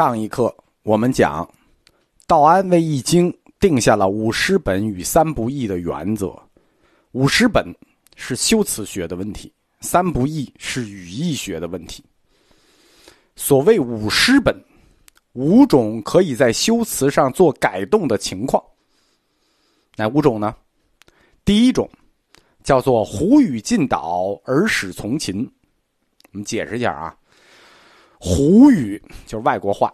上一课我们讲，道安为《易经》定下了五十本与三不易的原则。五十本是修辞学的问题，三不易是语义学的问题。所谓五十本，五种可以在修辞上做改动的情况。哪五种呢？第一种叫做“胡语尽导而使从秦”。我们解释一下啊。胡语就是外国话，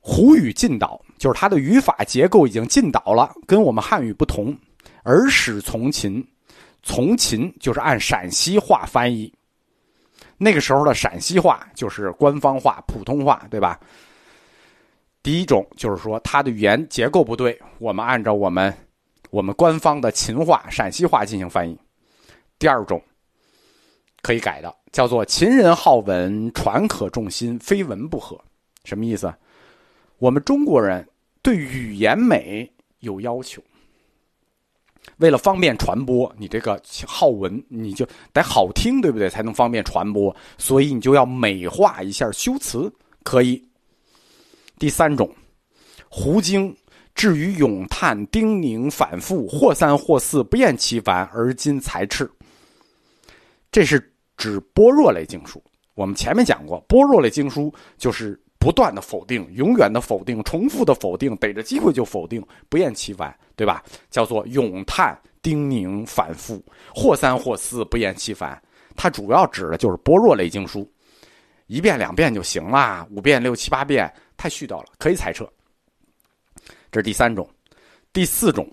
胡语进岛就是它的语法结构已经进岛了，跟我们汉语不同。而使从秦，从秦就是按陕西话翻译。那个时候的陕西话就是官方话、普通话，对吧？第一种就是说它的语言结构不对，我们按照我们我们官方的秦话、陕西话进行翻译。第二种。可以改的，叫做“秦人好文，传可重心，非文不合”。什么意思？我们中国人对语言美有要求，为了方便传播，你这个好文你就得好听，对不对？才能方便传播，所以你就要美化一下修辞。可以。第三种，胡经至于咏叹、叮咛、反复，或三或四，不厌其烦，而今才斥。这是指般若类经书。我们前面讲过，般若类经书就是不断的否定、永远的否定、重复的否定，逮着机会就否定，不厌其烦，对吧？叫做咏叹、叮咛、反复，或三或四，不厌其烦。它主要指的就是般若类经书，一遍两遍就行了，五遍六七八遍太絮叨了，可以裁撤。这是第三种，第四种，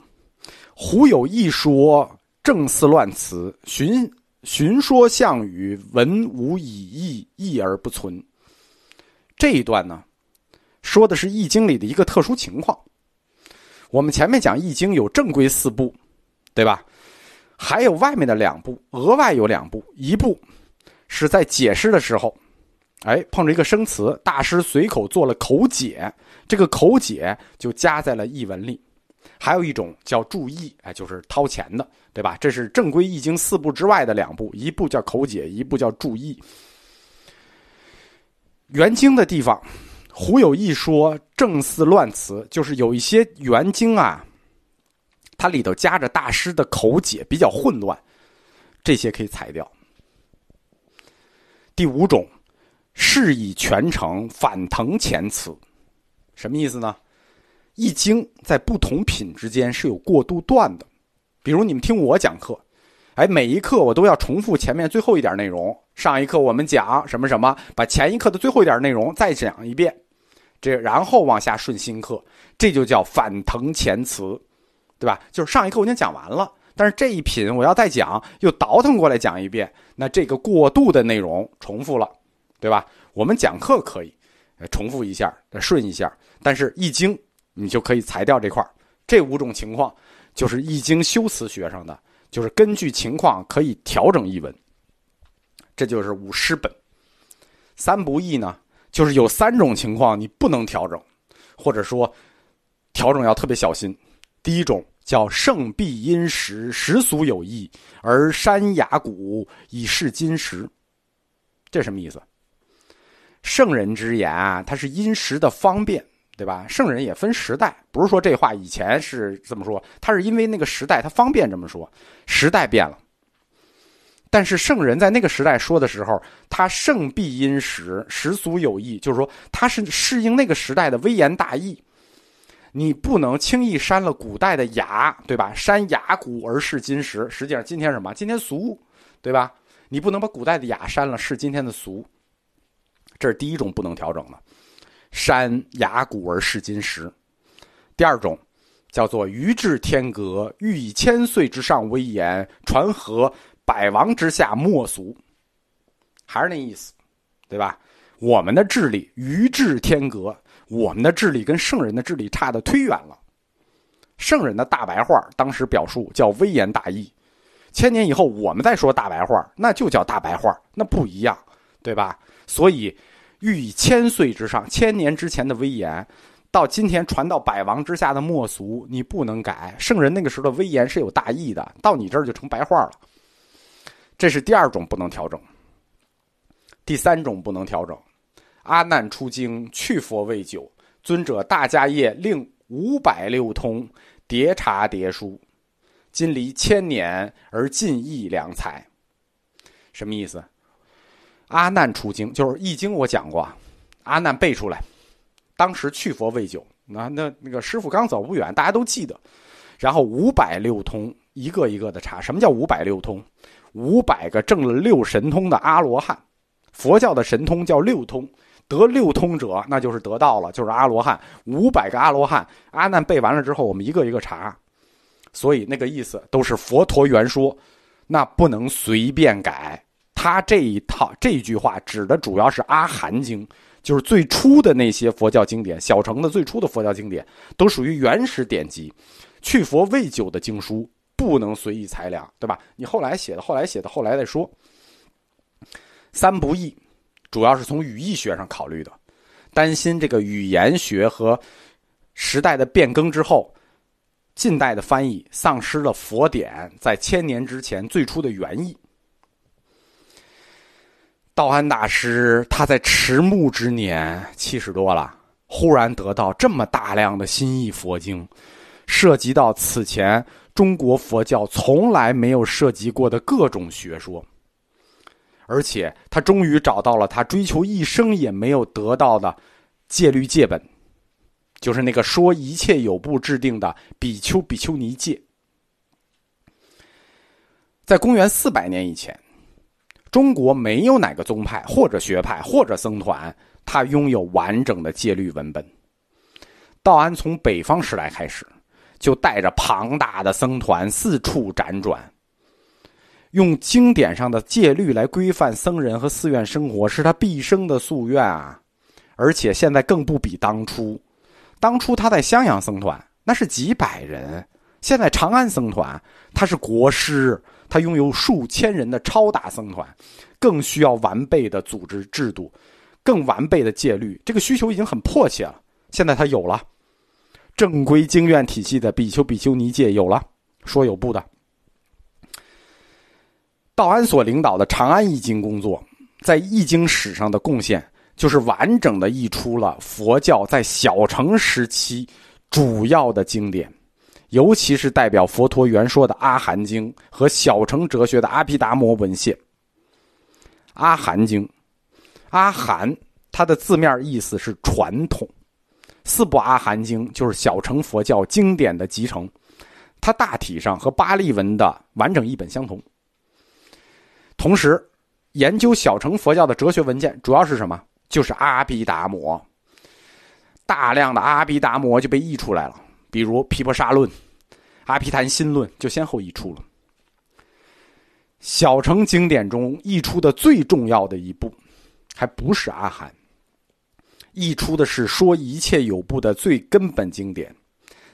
胡有一说，正似乱词，寻。寻说项羽，文无以义，义而不存。这一段呢，说的是《易经》里的一个特殊情况。我们前面讲《易经》有正规四部，对吧？还有外面的两部，额外有两部。一部是在解释的时候，哎，碰着一个生词，大师随口做了口解，这个口解就加在了译文里。还有一种叫注译，哎，就是掏钱的，对吧？这是正规易经四部之外的两部，一部叫口解，一部叫注译。原经的地方，胡有一说正似乱词，就是有一些原经啊，它里头夹着大师的口解，比较混乱，这些可以裁掉。第五种，是以全程反腾前词，什么意思呢？易经在不同品之间是有过渡段的，比如你们听我讲课，哎，每一课我都要重复前面最后一点内容。上一课我们讲什么什么，把前一课的最后一点内容再讲一遍，这然后往下顺新课，这就叫反腾前词，对吧？就是上一课我已经讲完了，但是这一品我要再讲，又倒腾过来讲一遍，那这个过渡的内容重复了，对吧？我们讲课可以重复一下，顺一下，但是易经。你就可以裁掉这块这五种情况就是《易经》修辞学上的，就是根据情况可以调整译文。这就是五诗本。三不易呢，就是有三种情况你不能调整，或者说调整要特别小心。第一种叫圣必因时，时俗有异，而山崖谷以示今时。这什么意思？圣人之言啊，它是因时的方便。对吧？圣人也分时代，不是说这话以前是这么说，他是因为那个时代他方便这么说，时代变了。但是圣人在那个时代说的时候，他圣必因时，时俗有异，就是说他是适应那个时代的微言大义。你不能轻易删了古代的雅，对吧？删雅古而视今时，实际上今天什么？今天俗，对吧？你不能把古代的雅删了，是今天的俗。这是第一种不能调整的。山崖古而视金石。第二种叫做余至天格，欲以千岁之上威严，传和百王之下莫俗。还是那意思，对吧？我们的智力余至天格，我们的智力跟圣人的智力差的忒远了。圣人的大白话当时表述叫微言大义，千年以后我们再说大白话，那就叫大白话，那不一样，对吧？所以。欲以千岁之上，千年之前的威严，到今天传到百王之下的末俗，你不能改。圣人那个时候的威严是有大义的，到你这儿就成白话了。这是第二种不能调整。第三种不能调整，阿难出京，去佛未久，尊者大迦叶令五百六通叠茶叠书，今离千年而尽益良才。什么意思？阿难出经就是《易经》，我讲过，阿难背出来。当时去佛未久，那那那个师傅刚走不远，大家都记得。然后五百六通，一个一个的查。什么叫五百六通？五百个证了六神通的阿罗汉，佛教的神通叫六通，得六通者那就是得道了，就是阿罗汉。五百个阿罗汉，阿难背完了之后，我们一个一个查。所以那个意思都是佛陀原说，那不能随便改。他这一套这一句话指的主要是《阿含经》。就是最初的那些佛教经典，小乘的最初的佛教经典，都属于原始典籍。去佛未久的经书不能随意裁量，对吧？你后来写的，后来写的，后来再说。三不易，主要是从语义学上考虑的，担心这个语言学和时代的变更之后，近代的翻译丧失了佛典在千年之前最初的原意。道安大师他在迟暮之年七十多了，忽然得到这么大量的新译佛经，涉及到此前中国佛教从来没有涉及过的各种学说，而且他终于找到了他追求一生也没有得到的戒律戒本，就是那个说一切有部制定的比丘比丘尼戒，在公元四百年以前。中国没有哪个宗派或者学派或者僧团，他拥有完整的戒律文本。道安从北方时代开始，就带着庞大的僧团四处辗转，用经典上的戒律来规范僧人和寺院生活，是他毕生的夙愿啊！而且现在更不比当初，当初他在襄阳僧团那是几百人，现在长安僧团他是国师。他拥有数千人的超大僧团，更需要完备的组织制度，更完备的戒律。这个需求已经很迫切了。现在他有了正规经院体系的比丘比丘尼戒，有了说有不的。道安所领导的长安译经工作，在译经史上的贡献，就是完整的译出了佛教在小乘时期主要的经典。尤其是代表佛陀原说的《阿含经》和小乘哲学的《阿毗达摩文献》。《阿含经》，阿含它的字面意思是传统，四部《阿含经》就是小乘佛教经典的集成，它大体上和巴利文的完整译本相同。同时，研究小乘佛教的哲学文件主要是什么？就是《阿毗达摩》，大量的《阿毗达摩》就被译出来了，比如《毗婆沙论》。阿毗昙新论就先后译出了。小乘经典中译出的最重要的一部，还不是阿含，译出的是说一切有部的最根本经典，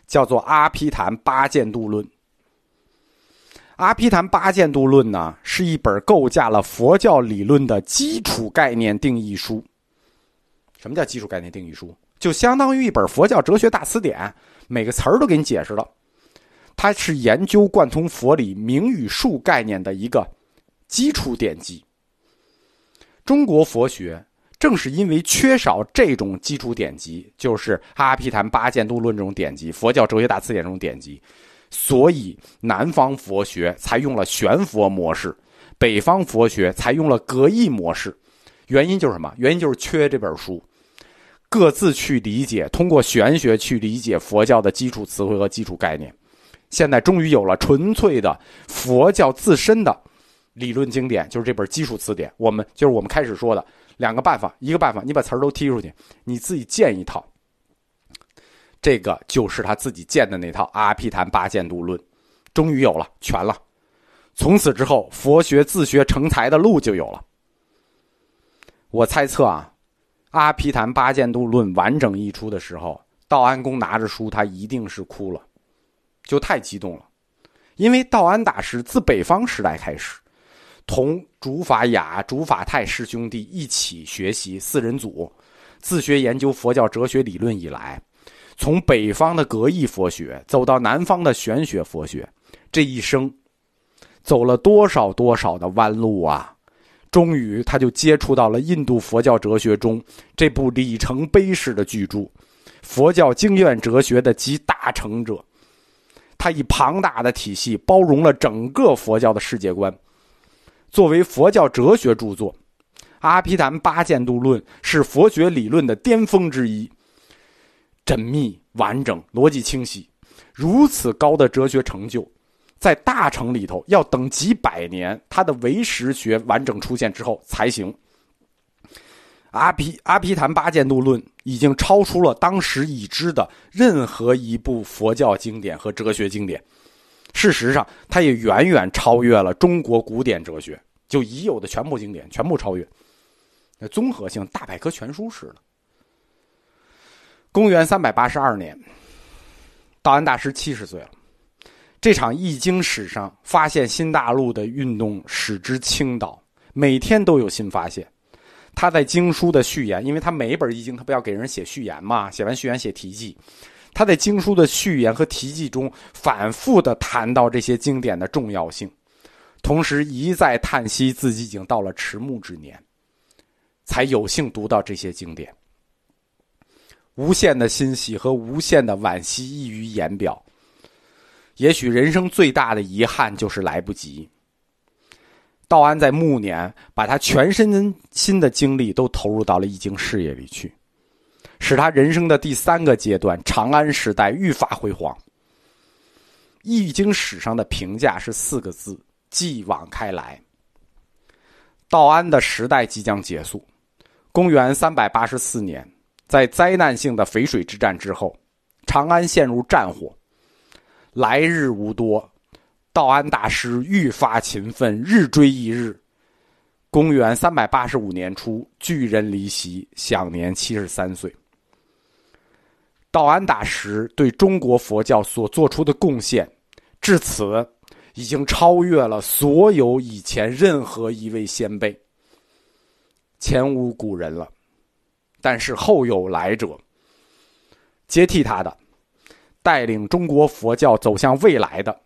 叫做《阿毗昙八剑度论》。《阿毗昙八剑度论》呢，是一本构架了佛教理论的基础概念定义书。什么叫基础概念定义书？就相当于一本佛教哲学大词典，每个词儿都给你解释了。它是研究贯通佛理名与术概念的一个基础典籍。中国佛学正是因为缺少这种基础典籍，就是《阿毗昙八剑度论》这种典籍，佛教哲学大词典这种典籍，所以南方佛学才用了玄佛模式，北方佛学才用了格义模式。原因就是什么？原因就是缺这本书，各自去理解，通过玄学去理解佛教的基础词汇和基础概念。现在终于有了纯粹的佛教自身的理论经典，就是这本基础词典。我们就是我们开始说的两个办法，一个办法，你把词儿都踢出去，你自己建一套。这个就是他自己建的那套《阿毗昙八剑度论》，终于有了全了。从此之后，佛学自学成才的路就有了。我猜测啊，《阿毗昙八剑度论》完整译出的时候，道安公拿着书，他一定是哭了。就太激动了，因为道安大师自北方时代开始，同竺法雅、竺法泰师兄弟一起学习四人组，自学研究佛教哲学理论以来，从北方的格义佛学走到南方的玄学佛学，这一生走了多少多少的弯路啊！终于他就接触到了印度佛教哲学中这部里程碑式的巨著《佛教经验哲学》的集大成者。他以庞大的体系包容了整个佛教的世界观。作为佛教哲学著作，《阿毗昙八见度论》是佛学理论的巅峰之一。缜密、完整、逻辑清晰，如此高的哲学成就，在大乘里头要等几百年，他的唯识学完整出现之后才行。阿毗阿毗昙八见度论已经超出了当时已知的任何一部佛教经典和哲学经典。事实上，它也远远超越了中国古典哲学，就已有的全部经典全部超越。那综合性大百科全书式的。公元三百八十二年，道安大师七十岁了。这场易经史上发现新大陆的运动使之倾倒，每天都有新发现。他在经书的序言，因为他每一本易经他不要给人写序言嘛，写完序言写题记。他在经书的序言和题记中反复的谈到这些经典的重要性，同时一再叹息自己已经到了迟暮之年，才有幸读到这些经典。无限的欣喜和无限的惋惜溢于言表。也许人生最大的遗憾就是来不及。道安在暮年，把他全身心的精力都投入到了易经事业里去，使他人生的第三个阶段——长安时代愈发辉煌。易经史上的评价是四个字：继往开来。道安的时代即将结束。公元三百八十四年，在灾难性的淝水之战之后，长安陷入战火，来日无多。道安大师愈发勤奋，日追一日。公元三百八十五年初，巨人离席，享年七十三岁。道安大师对中国佛教所做出的贡献，至此已经超越了所有以前任何一位先辈，前无古人了。但是后有来者，接替他的，带领中国佛教走向未来的。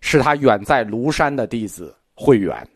是他远在庐山的弟子慧远。